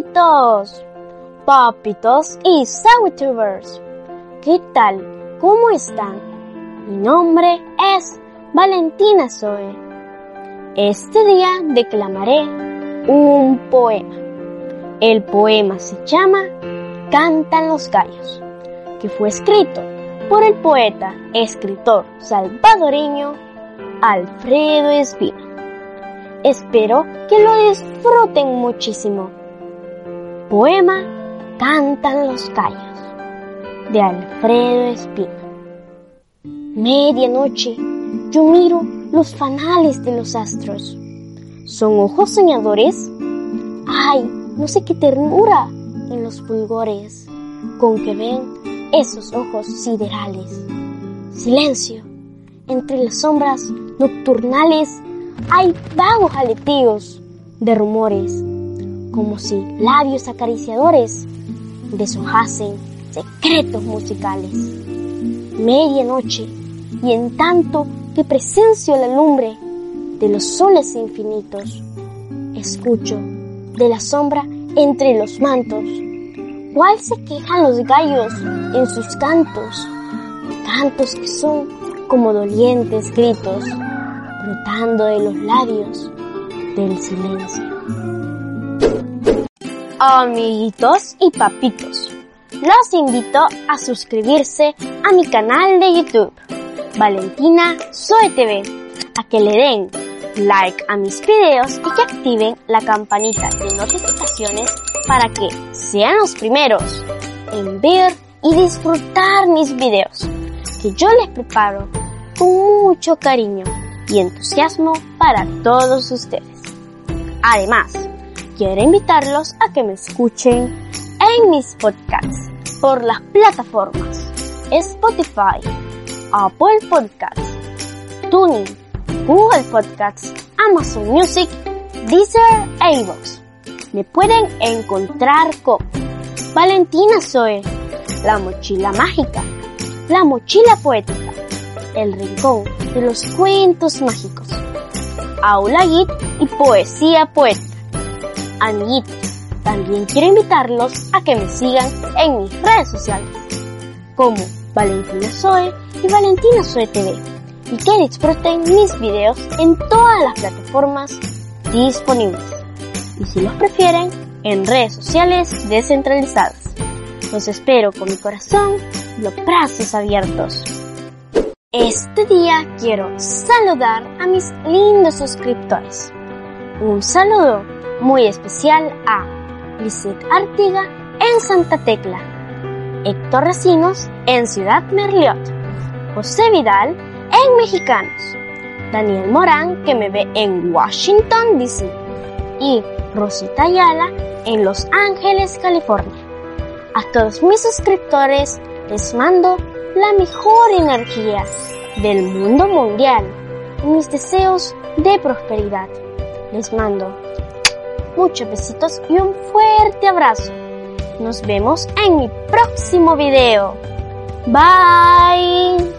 amiguitos, papitos y Sawitubers. ¿Qué tal? ¿Cómo están? Mi nombre es Valentina Zoe. Este día declamaré un poema. El poema se llama Cantan los gallos, que fue escrito por el poeta, escritor salvadoreño Alfredo Espino. Espero que lo disfruten muchísimo. Poema Cantan los gallos de Alfredo Espino. Medianoche yo miro los fanales de los astros. ¿Son ojos soñadores? ¡Ay! No sé qué ternura en los fulgores con que ven esos ojos siderales. Silencio. Entre las sombras nocturnales hay vagos aleteos de rumores, como si labios acariciadores deshojasen secretos musicales. Medianoche, y en tanto que presencio la lumbre de los soles infinitos, escucho de la sombra entre los mantos, cuál se quejan los gallos en sus cantos, cantos que son como dolientes gritos brotando de los labios del silencio. Amiguitos y papitos, los invito a suscribirse a mi canal de YouTube, Valentina Zoe TV, a que le den like a mis videos y que activen la campanita de notificaciones para que sean los primeros en ver y disfrutar mis videos que yo les preparo con mucho cariño y entusiasmo para todos ustedes. Además, quiero invitarlos a que me escuchen en mis podcasts por las plataformas Spotify, Apple Podcasts, Tuning, Google Podcasts, Amazon Music, Deezer e. Me pueden encontrar con Valentina Zoe, La Mochila Mágica, La Mochila Poética, El Rincón de los Cuentos Mágicos, Aula Git y Poesía Poética. Amiguitos, también quiero invitarlos a que me sigan en mis redes sociales, como Valentina Zoe y Valentina Zoe TV, y que disfruten mis videos en todas las plataformas disponibles. Y si los prefieren, en redes sociales descentralizadas. Los espero con mi corazón y los brazos abiertos. Este día quiero saludar a mis lindos suscriptores. Un saludo muy especial a Lisette Artiga en Santa Tecla, Héctor Recinos en Ciudad Merliot, José Vidal en Mexicanos, Daniel Morán que me ve en Washington DC y Rosita Ayala en Los Ángeles, California. A todos mis suscriptores les mando la mejor energía del mundo mundial y mis deseos de prosperidad. Les mando muchos besitos y un fuerte abrazo. Nos vemos en mi próximo video. Bye.